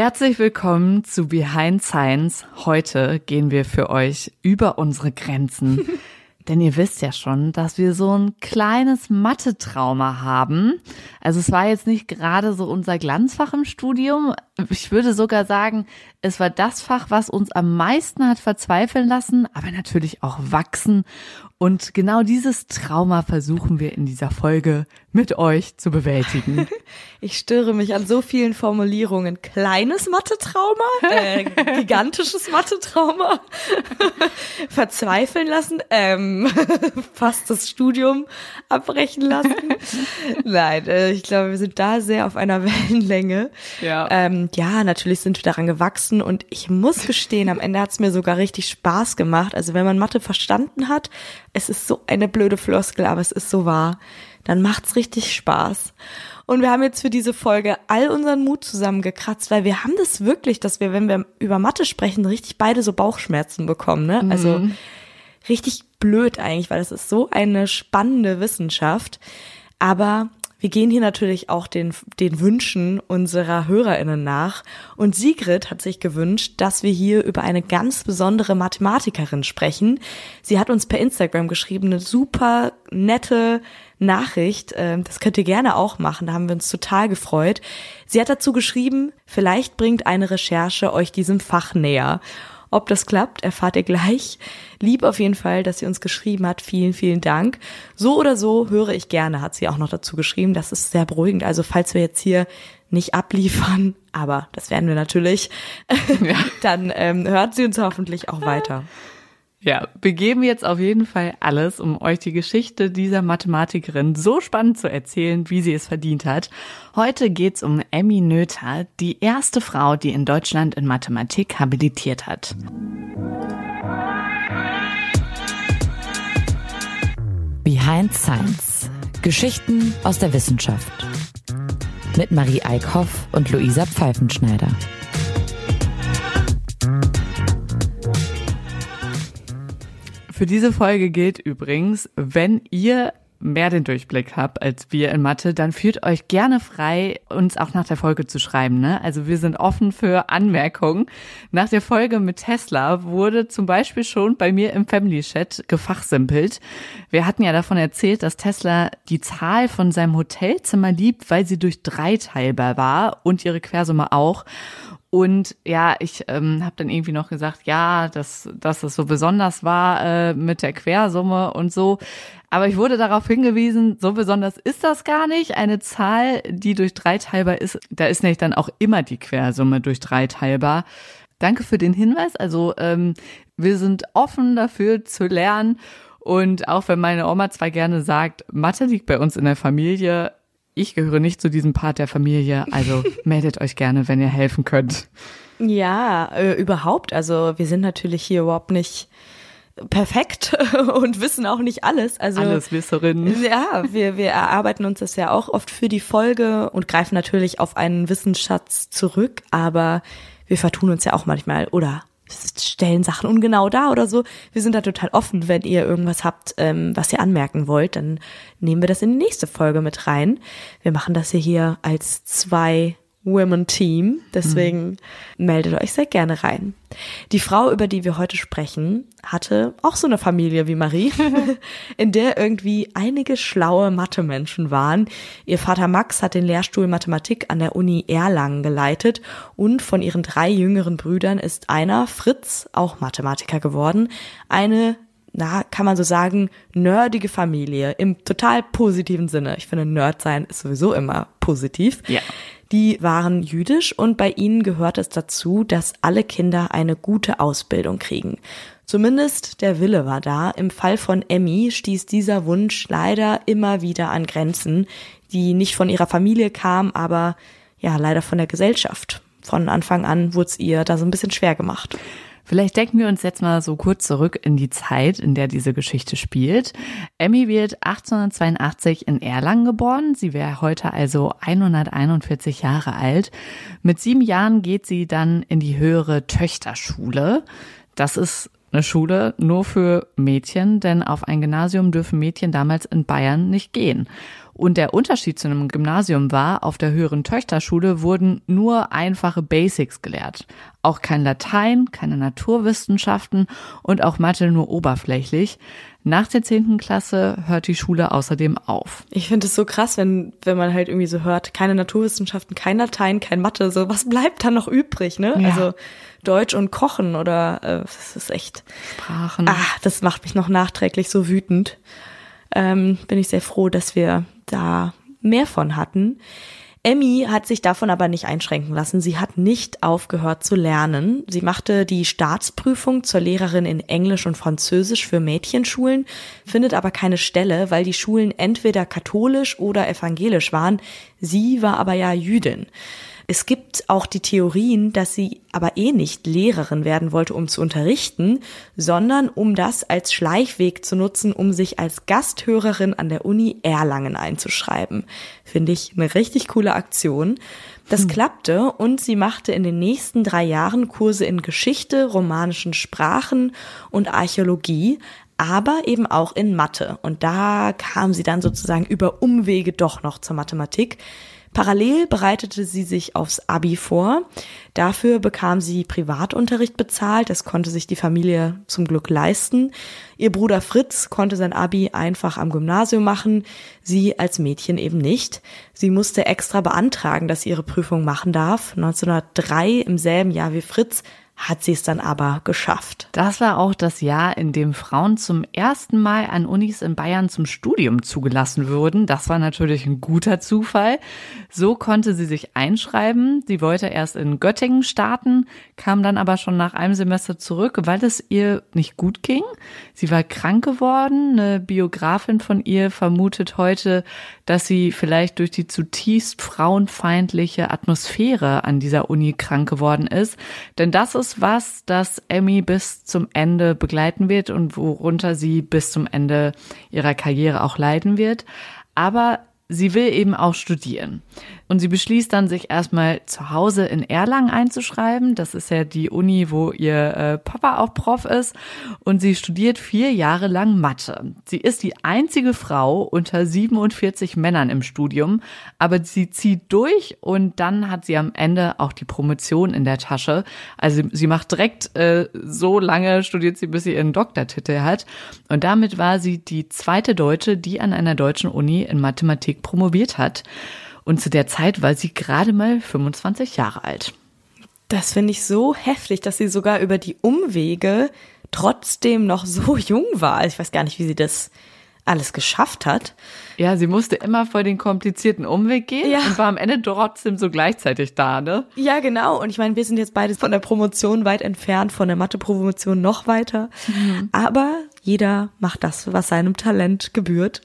Herzlich willkommen zu Behind Science. Heute gehen wir für euch über unsere Grenzen. Denn ihr wisst ja schon, dass wir so ein kleines Mathe-Trauma haben. Also es war jetzt nicht gerade so unser Glanzfach im Studium. Ich würde sogar sagen, es war das Fach, was uns am meisten hat verzweifeln lassen, aber natürlich auch wachsen. Und genau dieses Trauma versuchen wir in dieser Folge mit euch zu bewältigen. Ich störe mich an so vielen Formulierungen. Kleines Mathe-Trauma, äh, gigantisches Mathe-Trauma, verzweifeln lassen, ähm, fast das Studium abbrechen lassen. Nein, äh, ich glaube, wir sind da sehr auf einer Wellenlänge. Ja. Ähm, ja, natürlich sind wir daran gewachsen und ich muss gestehen, am Ende hat es mir sogar richtig Spaß gemacht. Also wenn man Mathe verstanden hat, es ist so eine blöde Floskel, aber es ist so wahr dann macht's richtig Spaß. Und wir haben jetzt für diese Folge all unseren Mut zusammengekratzt, weil wir haben das wirklich, dass wir, wenn wir über Mathe sprechen, richtig beide so Bauchschmerzen bekommen, ne? Mhm. Also richtig blöd eigentlich, weil das ist so eine spannende Wissenschaft. Aber wir gehen hier natürlich auch den, den Wünschen unserer HörerInnen nach. Und Sigrid hat sich gewünscht, dass wir hier über eine ganz besondere Mathematikerin sprechen. Sie hat uns per Instagram geschrieben, eine super nette Nachricht. Ähm, das könnt ihr gerne auch machen, da haben wir uns total gefreut. Sie hat dazu geschrieben, vielleicht bringt eine Recherche euch diesem Fach näher. Ob das klappt, erfahrt ihr gleich. Lieb auf jeden Fall, dass sie uns geschrieben hat. Vielen, vielen Dank. So oder so höre ich gerne, hat sie auch noch dazu geschrieben. Das ist sehr beruhigend. Also falls wir jetzt hier nicht abliefern, aber das werden wir natürlich, ja. dann ähm, hört sie uns hoffentlich auch weiter. Ja, wir geben jetzt auf jeden Fall alles, um euch die Geschichte dieser Mathematikerin so spannend zu erzählen, wie sie es verdient hat. Heute geht's um Emmy Noether, die erste Frau, die in Deutschland in Mathematik habilitiert hat. Behind Science. Geschichten aus der Wissenschaft. Mit Marie Eickhoff und Luisa Pfeifenschneider. Für diese Folge gilt übrigens, wenn ihr mehr den Durchblick habt als wir in Mathe, dann fühlt euch gerne frei, uns auch nach der Folge zu schreiben. Ne? Also wir sind offen für Anmerkungen. Nach der Folge mit Tesla wurde zum Beispiel schon bei mir im Family Chat gefachsimpelt. Wir hatten ja davon erzählt, dass Tesla die Zahl von seinem Hotelzimmer liebt, weil sie durch drei teilbar war und ihre Quersumme auch. Und ja, ich ähm, habe dann irgendwie noch gesagt, ja, dass, dass es so besonders war äh, mit der Quersumme und so. Aber ich wurde darauf hingewiesen, so besonders ist das gar nicht. Eine Zahl, die durch drei teilbar ist, da ist nämlich dann auch immer die Quersumme durch drei teilbar. Danke für den Hinweis. Also ähm, wir sind offen dafür zu lernen. Und auch wenn meine Oma zwar gerne sagt, Mathe liegt bei uns in der Familie, ich gehöre nicht zu diesem Part der Familie, also meldet euch gerne, wenn ihr helfen könnt. Ja, äh, überhaupt. Also wir sind natürlich hier überhaupt nicht perfekt und wissen auch nicht alles. Also alles Wisserinnen. Ja, wir, wir erarbeiten uns das ja auch oft für die Folge und greifen natürlich auf einen Wissensschatz zurück, aber wir vertun uns ja auch manchmal oder stellen Sachen ungenau da oder so. Wir sind da total offen. Wenn ihr irgendwas habt, ähm, was ihr anmerken wollt, dann nehmen wir das in die nächste Folge mit rein. Wir machen das hier, hier als zwei Women Team. Deswegen mhm. meldet euch sehr gerne rein. Die Frau, über die wir heute sprechen, hatte auch so eine Familie wie Marie, in der irgendwie einige schlaue Mathe-Menschen waren. Ihr Vater Max hat den Lehrstuhl Mathematik an der Uni Erlangen geleitet und von ihren drei jüngeren Brüdern ist einer, Fritz, auch Mathematiker geworden. Eine na, kann man so sagen, nerdige Familie im total positiven Sinne. Ich finde, Nerd sein ist sowieso immer positiv. Ja. Die waren jüdisch und bei ihnen gehört es dazu, dass alle Kinder eine gute Ausbildung kriegen. Zumindest der Wille war da. Im Fall von Emmy stieß dieser Wunsch leider immer wieder an Grenzen, die nicht von ihrer Familie kamen, aber ja, leider von der Gesellschaft. Von Anfang an wurde es ihr da so ein bisschen schwer gemacht. Vielleicht denken wir uns jetzt mal so kurz zurück in die Zeit, in der diese Geschichte spielt. Emmy wird 1882 in Erlangen geboren. Sie wäre heute also 141 Jahre alt. Mit sieben Jahren geht sie dann in die höhere Töchterschule. Das ist eine Schule nur für Mädchen, denn auf ein Gymnasium dürfen Mädchen damals in Bayern nicht gehen. Und der Unterschied zu einem Gymnasium war, auf der höheren Töchterschule wurden nur einfache Basics gelehrt. Auch kein Latein, keine Naturwissenschaften und auch Mathe nur oberflächlich. Nach der zehnten Klasse hört die Schule außerdem auf. Ich finde es so krass, wenn, wenn man halt irgendwie so hört, keine Naturwissenschaften, kein Latein, kein Mathe, so was bleibt da noch übrig, ne? Ja. Also Deutsch und Kochen oder äh, das ist echt. Sprachen. Ah, das macht mich noch nachträglich so wütend. Ähm, bin ich sehr froh, dass wir da mehr von hatten. Emmy hat sich davon aber nicht einschränken lassen. Sie hat nicht aufgehört zu lernen. Sie machte die Staatsprüfung zur Lehrerin in Englisch und Französisch für Mädchenschulen, findet aber keine Stelle, weil die Schulen entweder katholisch oder evangelisch waren. Sie war aber ja Jüdin. Es gibt auch die Theorien, dass sie aber eh nicht Lehrerin werden wollte, um zu unterrichten, sondern um das als Schleichweg zu nutzen, um sich als Gasthörerin an der Uni Erlangen einzuschreiben. Finde ich eine richtig coole Aktion. Das hm. klappte und sie machte in den nächsten drei Jahren Kurse in Geschichte, romanischen Sprachen und Archäologie, aber eben auch in Mathe. Und da kam sie dann sozusagen über Umwege doch noch zur Mathematik. Parallel bereitete sie sich aufs Abi vor. Dafür bekam sie Privatunterricht bezahlt. Das konnte sich die Familie zum Glück leisten. Ihr Bruder Fritz konnte sein Abi einfach am Gymnasium machen. Sie als Mädchen eben nicht. Sie musste extra beantragen, dass sie ihre Prüfung machen darf. 1903 im selben Jahr wie Fritz hat sie es dann aber geschafft. Das war auch das Jahr, in dem Frauen zum ersten Mal an Unis in Bayern zum Studium zugelassen wurden. Das war natürlich ein guter Zufall. So konnte sie sich einschreiben. Sie wollte erst in Göttingen starten, kam dann aber schon nach einem Semester zurück, weil es ihr nicht gut ging. Sie war krank geworden. Eine Biografin von ihr vermutet heute, dass sie vielleicht durch die zutiefst frauenfeindliche Atmosphäre an dieser Uni krank geworden ist. Denn das ist was, das Emmy bis zum Ende begleiten wird und worunter sie bis zum Ende ihrer Karriere auch leiden wird. Aber sie will eben auch studieren. Und sie beschließt dann, sich erstmal zu Hause in Erlangen einzuschreiben. Das ist ja die Uni, wo ihr äh, Papa auch Prof ist. Und sie studiert vier Jahre lang Mathe. Sie ist die einzige Frau unter 47 Männern im Studium, aber sie zieht durch und dann hat sie am Ende auch die Promotion in der Tasche. Also sie macht direkt äh, so lange, studiert sie, bis sie ihren Doktortitel hat. Und damit war sie die zweite Deutsche, die an einer deutschen Uni in Mathematik promoviert hat. Und zu der Zeit war sie gerade mal 25 Jahre alt. Das finde ich so heftig, dass sie sogar über die Umwege trotzdem noch so jung war. Ich weiß gar nicht, wie sie das alles geschafft hat. Ja, sie musste immer vor den komplizierten Umweg gehen ja. und war am Ende trotzdem so gleichzeitig da, ne? Ja, genau. Und ich meine, wir sind jetzt beide von der Promotion weit entfernt, von der Mathe-Promotion noch weiter. Mhm. Aber jeder macht das, was seinem Talent gebührt.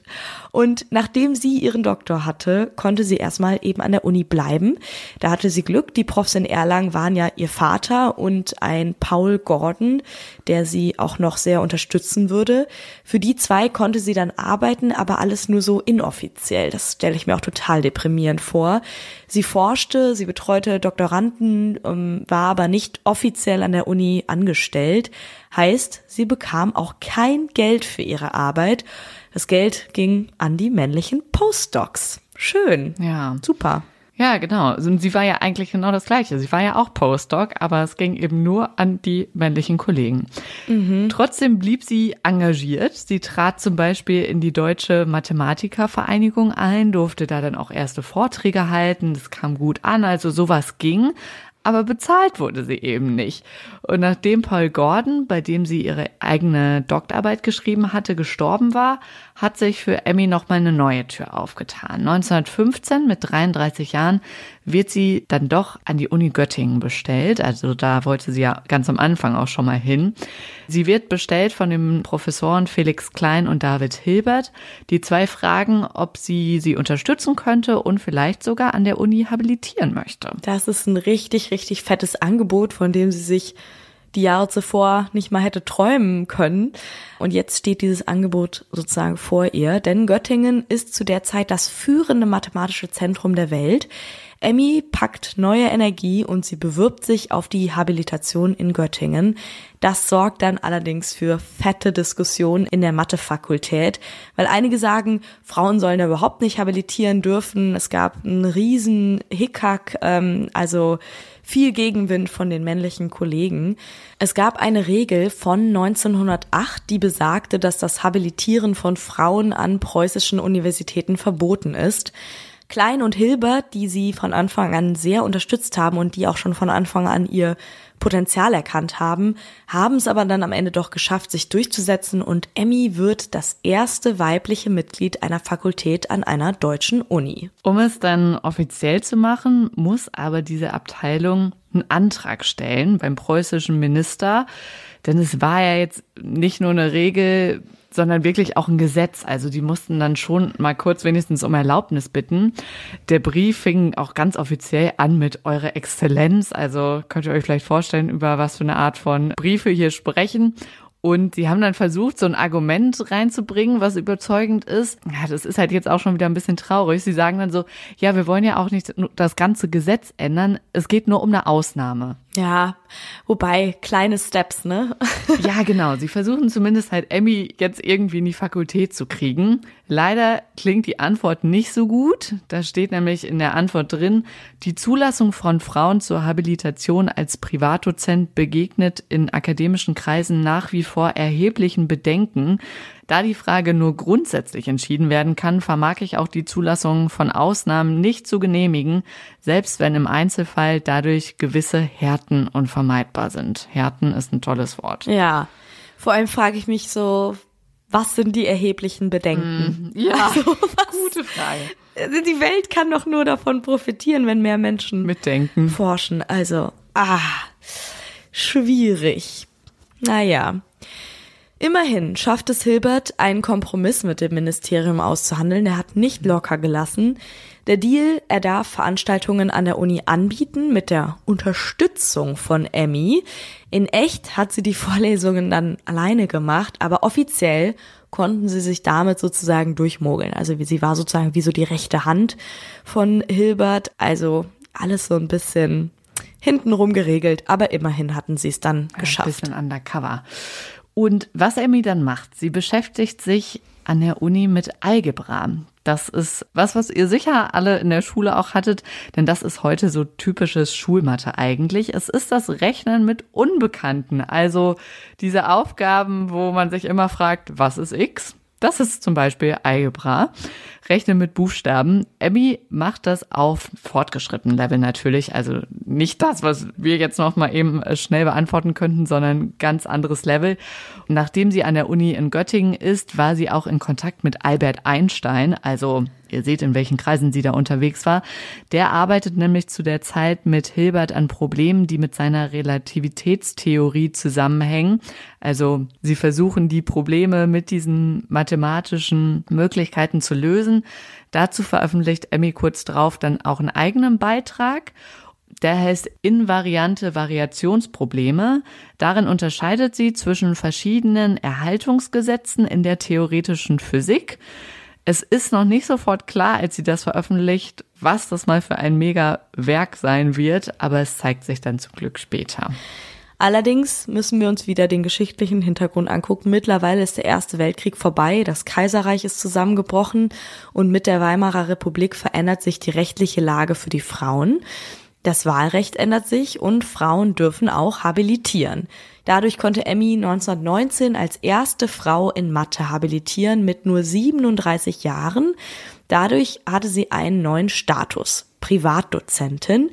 Und nachdem sie ihren Doktor hatte, konnte sie erstmal eben an der Uni bleiben. Da hatte sie Glück. Die Profs in Erlangen waren ja ihr Vater und ein Paul Gordon, der sie auch noch sehr unterstützen würde. Für die zwei konnte sie dann arbeiten, aber alles nur so inoffiziell. Das stelle ich mir auch total deprimierend vor. Sie forschte, sie betreute Doktoranden, ähm, war aber nicht offiziell an der Uni angestellt. Heißt, sie bekam auch kein Geld für ihre Arbeit. Das Geld ging an die männlichen Postdocs. Schön. Ja. Super. Ja, genau. Und sie war ja eigentlich genau das Gleiche. Sie war ja auch Postdoc, aber es ging eben nur an die männlichen Kollegen. Mhm. Trotzdem blieb sie engagiert. Sie trat zum Beispiel in die Deutsche Mathematikervereinigung ein, durfte da dann auch erste Vorträge halten. Das kam gut an, also sowas ging aber bezahlt wurde sie eben nicht. Und nachdem Paul Gordon, bei dem sie ihre eigene Doktorarbeit geschrieben hatte, gestorben war, hat sich für Emmy nochmal eine neue Tür aufgetan. 1915 mit 33 Jahren wird sie dann doch an die Uni Göttingen bestellt. Also da wollte sie ja ganz am Anfang auch schon mal hin. Sie wird bestellt von den Professoren Felix Klein und David Hilbert. Die zwei fragen, ob sie sie unterstützen könnte und vielleicht sogar an der Uni habilitieren möchte. Das ist ein richtig, richtig fettes Angebot, von dem sie sich die Jahre zuvor nicht mal hätte träumen können. Und jetzt steht dieses Angebot sozusagen vor ihr, denn Göttingen ist zu der Zeit das führende mathematische Zentrum der Welt. Emmy packt neue Energie und sie bewirbt sich auf die Habilitation in Göttingen. Das sorgt dann allerdings für fette Diskussionen in der Mathefakultät, weil einige sagen, Frauen sollen da überhaupt nicht habilitieren dürfen. Es gab einen riesen Hickhack, ähm, also viel Gegenwind von den männlichen Kollegen. Es gab eine Regel von 1908, die besagte, dass das Habilitieren von Frauen an preußischen Universitäten verboten ist. Klein und Hilbert, die sie von Anfang an sehr unterstützt haben und die auch schon von Anfang an ihr Potenzial erkannt haben, haben es aber dann am Ende doch geschafft, sich durchzusetzen und Emmy wird das erste weibliche Mitglied einer Fakultät an einer deutschen Uni. Um es dann offiziell zu machen, muss aber diese Abteilung einen Antrag stellen beim preußischen Minister, denn es war ja jetzt nicht nur eine Regel, sondern wirklich auch ein Gesetz. Also die mussten dann schon mal kurz wenigstens um Erlaubnis bitten. Der Brief fing auch ganz offiziell an mit Eure Exzellenz. Also könnt ihr euch vielleicht vorstellen, über was für eine Art von Briefe hier sprechen. Und sie haben dann versucht, so ein Argument reinzubringen, was überzeugend ist. Ja, das ist halt jetzt auch schon wieder ein bisschen traurig. Sie sagen dann so, ja, wir wollen ja auch nicht das ganze Gesetz ändern. Es geht nur um eine Ausnahme. Ja, wobei kleine Steps, ne? ja, genau. Sie versuchen zumindest halt Emmy jetzt irgendwie in die Fakultät zu kriegen. Leider klingt die Antwort nicht so gut. Da steht nämlich in der Antwort drin, die Zulassung von Frauen zur Habilitation als Privatdozent begegnet in akademischen Kreisen nach wie vor erheblichen Bedenken. Da die Frage nur grundsätzlich entschieden werden kann, vermag ich auch die Zulassung von Ausnahmen nicht zu genehmigen, selbst wenn im Einzelfall dadurch gewisse Härten unvermeidbar sind. Härten ist ein tolles Wort. Ja. Vor allem frage ich mich so, was sind die erheblichen Bedenken? Mm, ja, also, gute Frage. Also die Welt kann doch nur davon profitieren, wenn mehr Menschen mitdenken, forschen. Also, ah, schwierig. Naja. Immerhin schafft es Hilbert, einen Kompromiss mit dem Ministerium auszuhandeln. Er hat nicht locker gelassen. Der Deal, er darf Veranstaltungen an der Uni anbieten mit der Unterstützung von Emmy. In echt hat sie die Vorlesungen dann alleine gemacht, aber offiziell konnten sie sich damit sozusagen durchmogeln. Also sie war sozusagen wie so die rechte Hand von Hilbert. Also alles so ein bisschen hintenrum geregelt, aber immerhin hatten sie es dann geschafft. Ein bisschen undercover. Und was Emmy dann macht, sie beschäftigt sich an der Uni mit Algebra. Das ist was, was ihr sicher alle in der Schule auch hattet, denn das ist heute so typisches Schulmathe eigentlich. Es ist das Rechnen mit Unbekannten, also diese Aufgaben, wo man sich immer fragt, was ist x? Das ist zum Beispiel Algebra. Rechnen mit Buchstaben. Abby macht das auf fortgeschrittenen Level natürlich. Also nicht das, was wir jetzt noch mal eben äh, schnell beantworten könnten, sondern ganz anderes Level. Nachdem sie an der Uni in Göttingen ist, war sie auch in Kontakt mit Albert Einstein, also Ihr seht, in welchen Kreisen sie da unterwegs war. Der arbeitet nämlich zu der Zeit mit Hilbert an Problemen, die mit seiner Relativitätstheorie zusammenhängen. Also sie versuchen die Probleme mit diesen mathematischen Möglichkeiten zu lösen. Dazu veröffentlicht Emmy kurz drauf dann auch einen eigenen Beitrag. Der heißt invariante Variationsprobleme. Darin unterscheidet sie zwischen verschiedenen Erhaltungsgesetzen in der theoretischen Physik. Es ist noch nicht sofort klar, als sie das veröffentlicht, was das mal für ein mega Werk sein wird, aber es zeigt sich dann zum Glück später. Allerdings müssen wir uns wieder den geschichtlichen Hintergrund angucken. Mittlerweile ist der Erste Weltkrieg vorbei, das Kaiserreich ist zusammengebrochen und mit der Weimarer Republik verändert sich die rechtliche Lage für die Frauen. Das Wahlrecht ändert sich und Frauen dürfen auch habilitieren. Dadurch konnte Emmy 1919 als erste Frau in Mathe habilitieren mit nur 37 Jahren. Dadurch hatte sie einen neuen Status, Privatdozentin.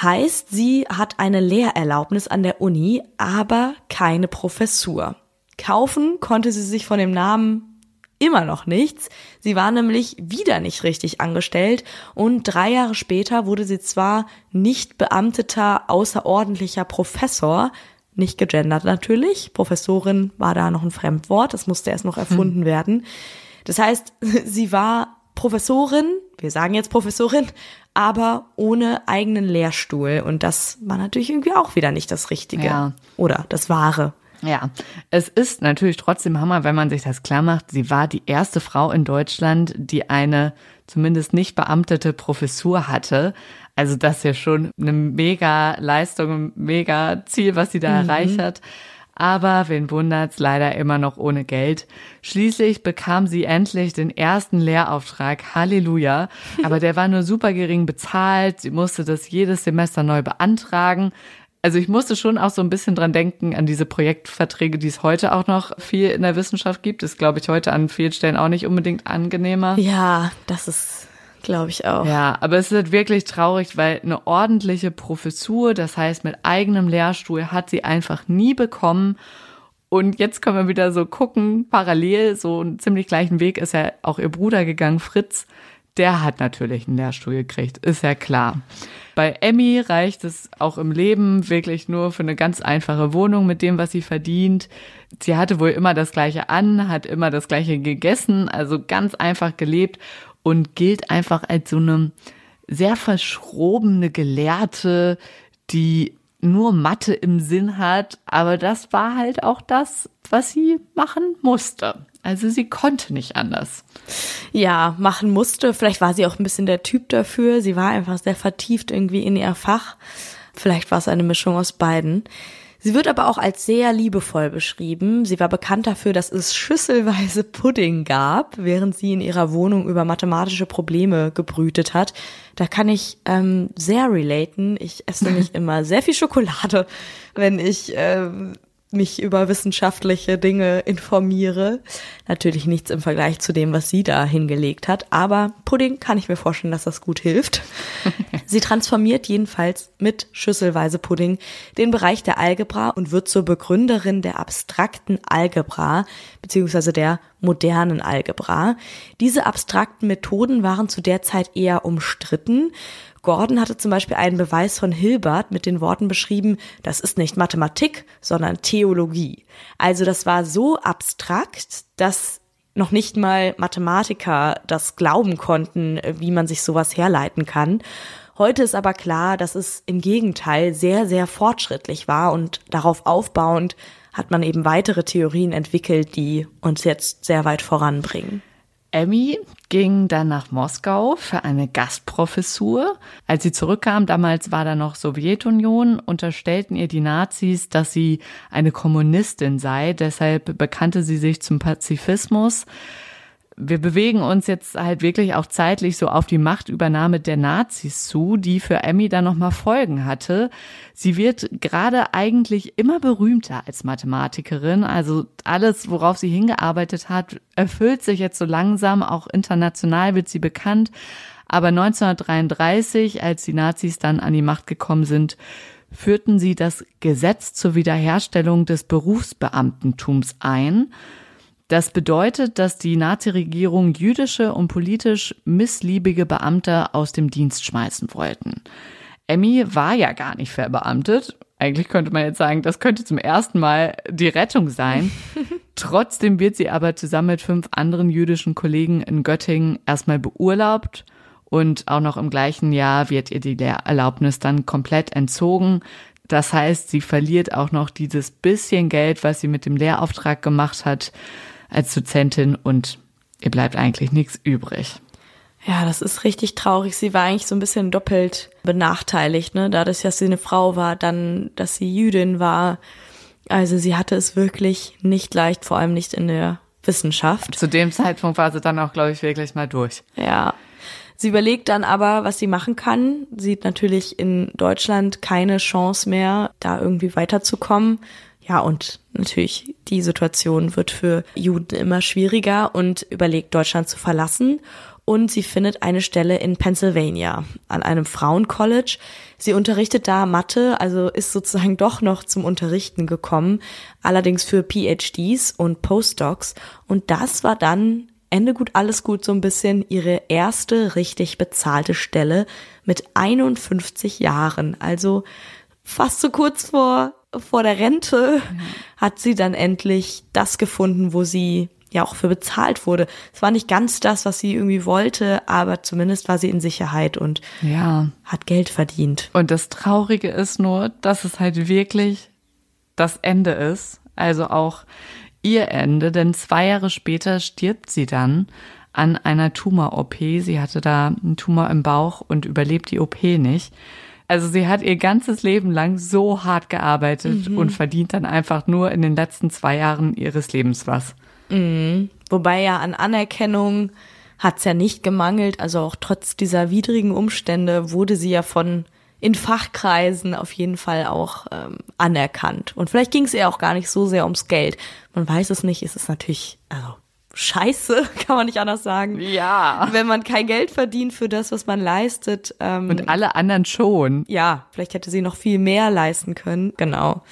Heißt, sie hat eine Lehrerlaubnis an der Uni, aber keine Professur. Kaufen konnte sie sich von dem Namen immer noch nichts. Sie war nämlich wieder nicht richtig angestellt und drei Jahre später wurde sie zwar nicht beamteter außerordentlicher Professor, nicht gegendert natürlich. Professorin war da noch ein Fremdwort, das musste erst noch erfunden hm. werden. Das heißt, sie war Professorin, wir sagen jetzt Professorin, aber ohne eigenen Lehrstuhl. Und das war natürlich irgendwie auch wieder nicht das Richtige. Ja. Oder das Wahre. Ja, es ist natürlich trotzdem Hammer, wenn man sich das klar macht. Sie war die erste Frau in Deutschland, die eine zumindest nicht beamtete Professur hatte. Also das ist ja schon eine mega Leistung, ein mega Ziel, was sie da mhm. erreicht hat. Aber wen wundert's, leider immer noch ohne Geld. Schließlich bekam sie endlich den ersten Lehrauftrag. Halleluja. Aber der war nur super gering bezahlt. Sie musste das jedes Semester neu beantragen. Also ich musste schon auch so ein bisschen dran denken an diese Projektverträge, die es heute auch noch viel in der Wissenschaft gibt. Das glaube ich heute an vielen Stellen auch nicht unbedingt angenehmer. Ja, das ist Glaube ich auch. Ja, aber es ist wirklich traurig, weil eine ordentliche Professur, das heißt mit eigenem Lehrstuhl, hat sie einfach nie bekommen. Und jetzt können wir wieder so gucken, parallel, so einen ziemlich gleichen Weg ist ja auch ihr Bruder gegangen, Fritz der hat natürlich einen Lehrstuhl gekriegt, ist ja klar. Bei Emmy reicht es auch im Leben wirklich nur für eine ganz einfache Wohnung mit dem, was sie verdient. Sie hatte wohl immer das Gleiche an, hat immer das Gleiche gegessen, also ganz einfach gelebt und gilt einfach als so eine sehr verschrobene Gelehrte, die nur Mathe im Sinn hat, aber das war halt auch das, was sie machen musste. Also sie konnte nicht anders. Ja, machen musste. Vielleicht war sie auch ein bisschen der Typ dafür. Sie war einfach sehr vertieft irgendwie in ihr Fach. Vielleicht war es eine Mischung aus beiden. Sie wird aber auch als sehr liebevoll beschrieben. Sie war bekannt dafür, dass es schüsselweise Pudding gab, während sie in ihrer Wohnung über mathematische Probleme gebrütet hat. Da kann ich ähm, sehr relaten. Ich esse nämlich immer sehr viel Schokolade, wenn ich ähm, mich über wissenschaftliche Dinge informiere. Natürlich nichts im Vergleich zu dem, was sie da hingelegt hat, aber Pudding kann ich mir vorstellen, dass das gut hilft. sie transformiert jedenfalls mit schüsselweise Pudding den Bereich der Algebra und wird zur Begründerin der abstrakten Algebra beziehungsweise der modernen Algebra. Diese abstrakten Methoden waren zu der Zeit eher umstritten Gordon hatte zum Beispiel einen Beweis von Hilbert mit den Worten beschrieben, das ist nicht Mathematik, sondern Theologie. Also das war so abstrakt, dass noch nicht mal Mathematiker das glauben konnten, wie man sich sowas herleiten kann. Heute ist aber klar, dass es im Gegenteil sehr, sehr fortschrittlich war und darauf aufbauend hat man eben weitere Theorien entwickelt, die uns jetzt sehr weit voranbringen. Emmy ging dann nach Moskau für eine Gastprofessur. Als sie zurückkam, damals war da noch Sowjetunion, unterstellten ihr die Nazis, dass sie eine Kommunistin sei. Deshalb bekannte sie sich zum Pazifismus wir bewegen uns jetzt halt wirklich auch zeitlich so auf die Machtübernahme der Nazis zu, die für Emmy dann nochmal Folgen hatte. Sie wird gerade eigentlich immer berühmter als Mathematikerin. Also alles, worauf sie hingearbeitet hat, erfüllt sich jetzt so langsam. Auch international wird sie bekannt. Aber 1933, als die Nazis dann an die Macht gekommen sind, führten sie das Gesetz zur Wiederherstellung des Berufsbeamtentums ein. Das bedeutet, dass die Nazi-Regierung jüdische und politisch missliebige Beamte aus dem Dienst schmeißen wollten. Emmy war ja gar nicht verbeamtet. Eigentlich könnte man jetzt sagen, das könnte zum ersten Mal die Rettung sein. Trotzdem wird sie aber zusammen mit fünf anderen jüdischen Kollegen in Göttingen erstmal beurlaubt und auch noch im gleichen Jahr wird ihr die Lehrerlaubnis dann komplett entzogen. Das heißt, sie verliert auch noch dieses bisschen Geld, was sie mit dem Lehrauftrag gemacht hat als Dozentin und ihr bleibt eigentlich nichts übrig. Ja, das ist richtig traurig. Sie war eigentlich so ein bisschen doppelt benachteiligt, ne? Dadurch, dass sie eine Frau war, dann, dass sie Jüdin war. Also sie hatte es wirklich nicht leicht, vor allem nicht in der Wissenschaft. Zu dem Zeitpunkt war sie dann auch, glaube ich, wirklich mal durch. Ja. Sie überlegt dann aber, was sie machen kann. Sieht natürlich in Deutschland keine Chance mehr, da irgendwie weiterzukommen ja, und natürlich die Situation wird für Juden immer schwieriger und überlegt, Deutschland zu verlassen. Und sie findet eine Stelle in Pennsylvania an einem Frauencollege. Sie unterrichtet da Mathe, also ist sozusagen doch noch zum Unterrichten gekommen, allerdings für PhDs und Postdocs. Und das war dann Ende gut, alles gut, so ein bisschen ihre erste richtig bezahlte Stelle mit 51 Jahren. Also fast so kurz vor vor der Rente ja. hat sie dann endlich das gefunden, wo sie ja auch für bezahlt wurde. Es war nicht ganz das, was sie irgendwie wollte, aber zumindest war sie in Sicherheit und ja. hat Geld verdient. Und das Traurige ist nur, dass es halt wirklich das Ende ist. Also auch ihr Ende, denn zwei Jahre später stirbt sie dann an einer Tumor-OP. Sie hatte da einen Tumor im Bauch und überlebt die OP nicht. Also sie hat ihr ganzes Leben lang so hart gearbeitet mhm. und verdient dann einfach nur in den letzten zwei Jahren ihres Lebens was. Mhm. Wobei ja an Anerkennung hat's ja nicht gemangelt. Also auch trotz dieser widrigen Umstände wurde sie ja von in Fachkreisen auf jeden Fall auch ähm, anerkannt. Und vielleicht ging es ihr auch gar nicht so sehr ums Geld. Man weiß es nicht, ist es natürlich, also scheiße, kann man nicht anders sagen. Ja. Wenn man kein Geld verdient für das, was man leistet. Ähm, Und alle anderen schon. Ja, vielleicht hätte sie noch viel mehr leisten können. Genau.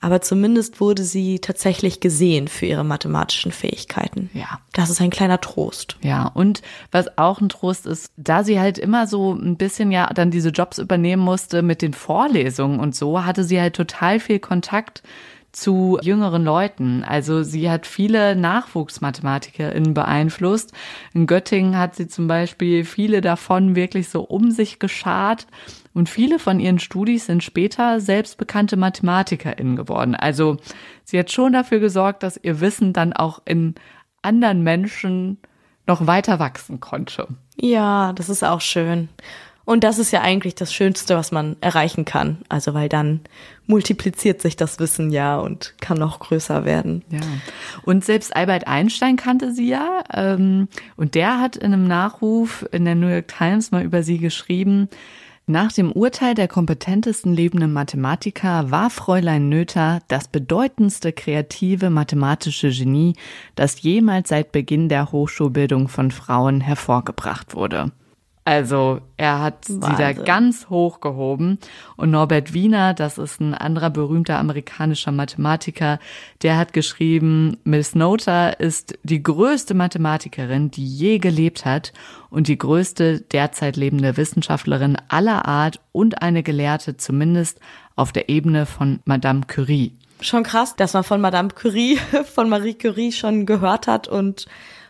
Aber zumindest wurde sie tatsächlich gesehen für ihre mathematischen Fähigkeiten. Ja. Das ist ein kleiner Trost. Ja, und was auch ein Trost ist, da sie halt immer so ein bisschen ja dann diese Jobs übernehmen musste mit den Vorlesungen und so, hatte sie halt total viel Kontakt zu jüngeren Leuten. Also sie hat viele NachwuchsmathematikerInnen beeinflusst. In Göttingen hat sie zum Beispiel viele davon wirklich so um sich geschart. Und viele von ihren Studis sind später selbst bekannte MathematikerInnen geworden. Also sie hat schon dafür gesorgt, dass ihr Wissen dann auch in anderen Menschen noch weiter wachsen konnte. Ja, das ist auch schön. Und das ist ja eigentlich das Schönste, was man erreichen kann. Also weil dann multipliziert sich das Wissen ja und kann noch größer werden. Ja. Und selbst Albert Einstein kannte sie ja. Ähm, und der hat in einem Nachruf in der New York Times mal über sie geschrieben, nach dem Urteil der kompetentesten lebenden Mathematiker war Fräulein Noether das bedeutendste kreative mathematische Genie, das jemals seit Beginn der Hochschulbildung von Frauen hervorgebracht wurde. Also er hat Wahnsinn. sie da ganz hoch gehoben. Und Norbert Wiener, das ist ein anderer berühmter amerikanischer Mathematiker, der hat geschrieben, Miss Noether ist die größte Mathematikerin, die je gelebt hat und die größte derzeit lebende Wissenschaftlerin aller Art und eine Gelehrte zumindest auf der Ebene von Madame Curie. Schon krass, dass man von Madame Curie, von Marie Curie schon gehört hat und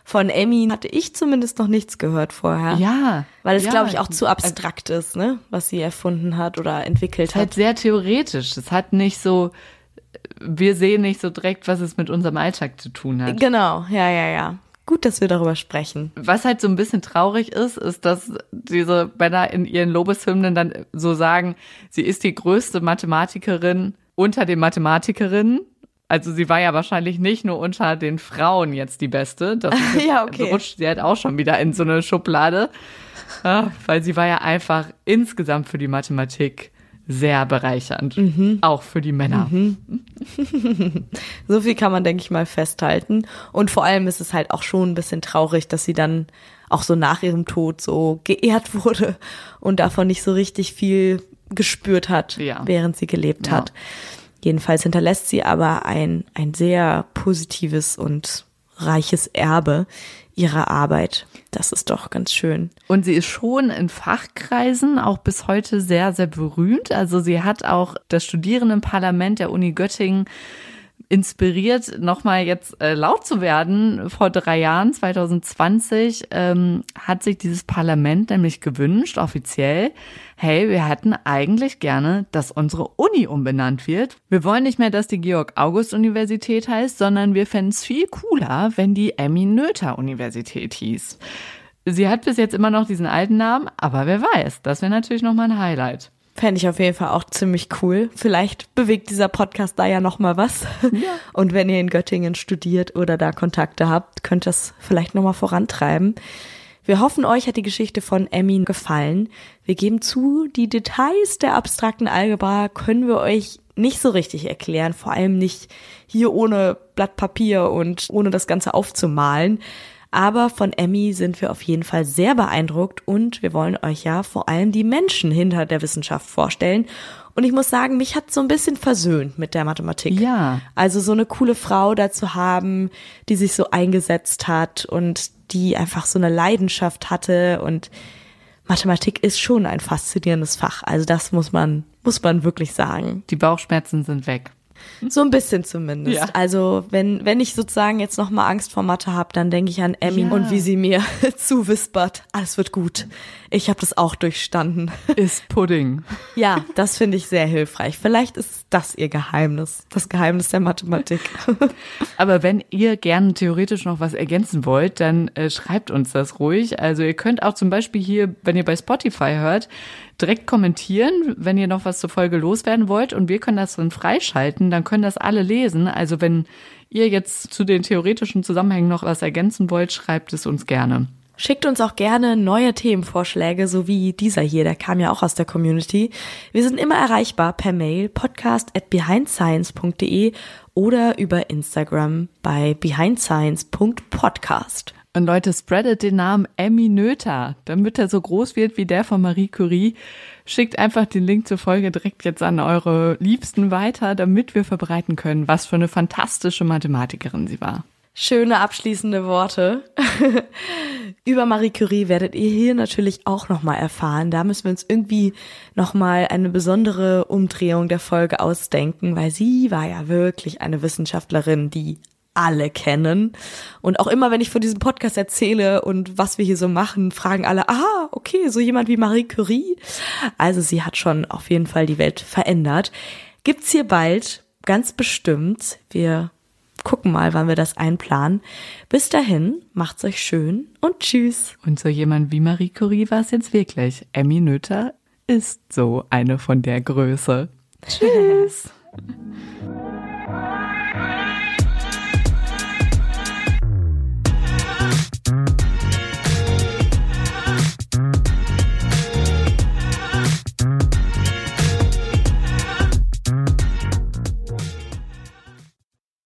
von Emmy hatte ich zumindest noch nichts gehört vorher. Ja. Weil es, ja. glaube ich, auch zu abstrakt ist, ne? Was sie erfunden hat oder entwickelt hat. Halt halt sehr theoretisch. Es hat nicht so, wir sehen nicht so direkt, was es mit unserem Alltag zu tun hat. Genau, ja, ja, ja. Gut, dass wir darüber sprechen. Was halt so ein bisschen traurig ist, ist, dass diese Männer in ihren Lobeshymnen dann so sagen, sie ist die größte Mathematikerin unter den Mathematikerinnen also sie war ja wahrscheinlich nicht nur unter den Frauen jetzt die Beste. Das ja, okay. rutscht sie halt auch schon wieder in so eine Schublade. Ja, weil sie war ja einfach insgesamt für die Mathematik sehr bereichernd. Mhm. Auch für die Männer. Mhm. so viel kann man, denke ich mal, festhalten. Und vor allem ist es halt auch schon ein bisschen traurig, dass sie dann auch so nach ihrem Tod so geehrt wurde und davon nicht so richtig viel gespürt hat, ja. während sie gelebt ja. hat. Jedenfalls hinterlässt sie aber ein, ein sehr positives und reiches Erbe ihrer Arbeit. Das ist doch ganz schön. Und sie ist schon in Fachkreisen auch bis heute sehr, sehr berühmt. Also sie hat auch das Studierendenparlament der Uni Göttingen inspiriert, nochmal jetzt äh, laut zu werden. Vor drei Jahren, 2020, ähm, hat sich dieses Parlament nämlich gewünscht, offiziell, hey, wir hätten eigentlich gerne, dass unsere Uni umbenannt wird. Wir wollen nicht mehr, dass die Georg-August-Universität heißt, sondern wir fänden es viel cooler, wenn die Emmy-Noether-Universität hieß. Sie hat bis jetzt immer noch diesen alten Namen, aber wer weiß, das wäre natürlich nochmal ein Highlight. Fände ich auf jeden Fall auch ziemlich cool. Vielleicht bewegt dieser Podcast da ja noch mal was. Ja. Und wenn ihr in Göttingen studiert oder da Kontakte habt, könnt ihr es vielleicht noch mal vorantreiben. Wir hoffen, euch hat die Geschichte von Emmy gefallen. Wir geben zu, die Details der abstrakten Algebra können wir euch nicht so richtig erklären, vor allem nicht hier ohne Blatt Papier und ohne das Ganze aufzumalen. Aber von Emmy sind wir auf jeden Fall sehr beeindruckt und wir wollen euch ja vor allem die Menschen hinter der Wissenschaft vorstellen. Und ich muss sagen, mich hat so ein bisschen versöhnt mit der Mathematik. Ja. Also so eine coole Frau dazu haben, die sich so eingesetzt hat und die einfach so eine Leidenschaft hatte und Mathematik ist schon ein faszinierendes Fach. Also das muss man, muss man wirklich sagen. Die Bauchschmerzen sind weg. So ein bisschen zumindest. Ja. Also wenn, wenn ich sozusagen jetzt nochmal Angst vor Mathe habe, dann denke ich an Emmy ja. und wie sie mir zuwispert, alles wird gut. Ich habe das auch durchstanden. Ist Pudding. Ja, das finde ich sehr hilfreich. Vielleicht ist das ihr Geheimnis, das Geheimnis der Mathematik. Aber wenn ihr gerne theoretisch noch was ergänzen wollt, dann äh, schreibt uns das ruhig. Also ihr könnt auch zum Beispiel hier, wenn ihr bei Spotify hört, direkt kommentieren, wenn ihr noch was zur Folge loswerden wollt und wir können das dann freischalten, dann können das alle lesen. Also wenn ihr jetzt zu den theoretischen Zusammenhängen noch was ergänzen wollt, schreibt es uns gerne. Schickt uns auch gerne neue Themenvorschläge, so wie dieser hier, der kam ja auch aus der Community. Wir sind immer erreichbar per Mail podcast at behindscience.de oder über Instagram bei behindscience.podcast. Und Leute, spreadet den Namen Emmy Noether, damit er so groß wird wie der von Marie Curie. Schickt einfach den Link zur Folge direkt jetzt an eure Liebsten weiter, damit wir verbreiten können, was für eine fantastische Mathematikerin sie war. Schöne abschließende Worte. Über Marie Curie werdet ihr hier natürlich auch nochmal erfahren. Da müssen wir uns irgendwie nochmal eine besondere Umdrehung der Folge ausdenken, weil sie war ja wirklich eine Wissenschaftlerin, die alle kennen. Und auch immer, wenn ich von diesem Podcast erzähle und was wir hier so machen, fragen alle, ah, okay, so jemand wie Marie Curie. Also sie hat schon auf jeden Fall die Welt verändert. Gibt's hier bald, ganz bestimmt. Wir gucken mal, wann wir das einplanen. Bis dahin, macht's euch schön und tschüss. Und so jemand wie Marie Curie war es jetzt wirklich. Emmy Nötter ist so eine von der Größe. Tschüss.